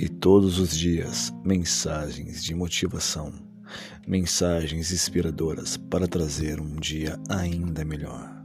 e todos os dias mensagens de motivação, mensagens inspiradoras para trazer um dia ainda melhor.